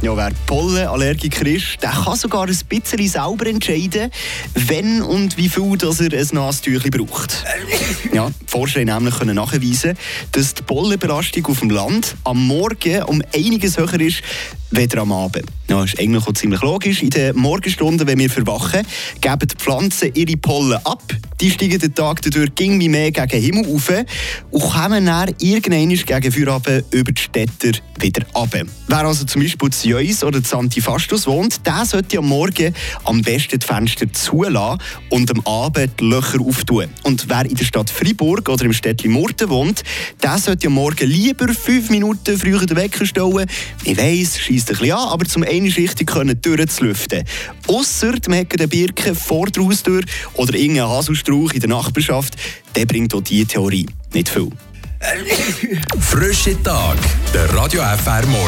Ja, wer Pollenallergiker ist, der kann sogar ein bisschen selber entscheiden, wenn und wie viel dass er ein Nasentüchchen braucht. Ja, die Forscher haben nämlich können nachweisen, dass die Pollenbelastung auf dem Land am Morgen um einiges höher ist, weder am Abend. Ja, ist eigentlich auch ziemlich logisch. In den Morgenstunden, wenn wir verwachen, geben die Pflanzen ihre Pollen ab. Die steigen den Tag dadurch irgendwie mehr gegen den Himmel auf und kommen dann irgendwann gegen Feierabend über die Städte wieder runter. Wer also zum Beispiel Jöis oder zu Antifastus wohnt, der sollte am Morgen am besten die Fenster zulassen und am Abend die Löcher auftun. Und wer in der Stadt Freiburg oder im Städtchen Murten wohnt, der sollte am Morgen lieber fünf Minuten früher den Wecker stellen. Ich weiss, schießt ein bisschen an, aber zum einen richtig können durchzulüften. Ausser man hat eine Birke vor der Haustür oder irgendeinen Haselstrauch in der Nachbarschaft, der bringt auch diese Theorie nicht viel. Frische Tag. Der Radio FR Morgen.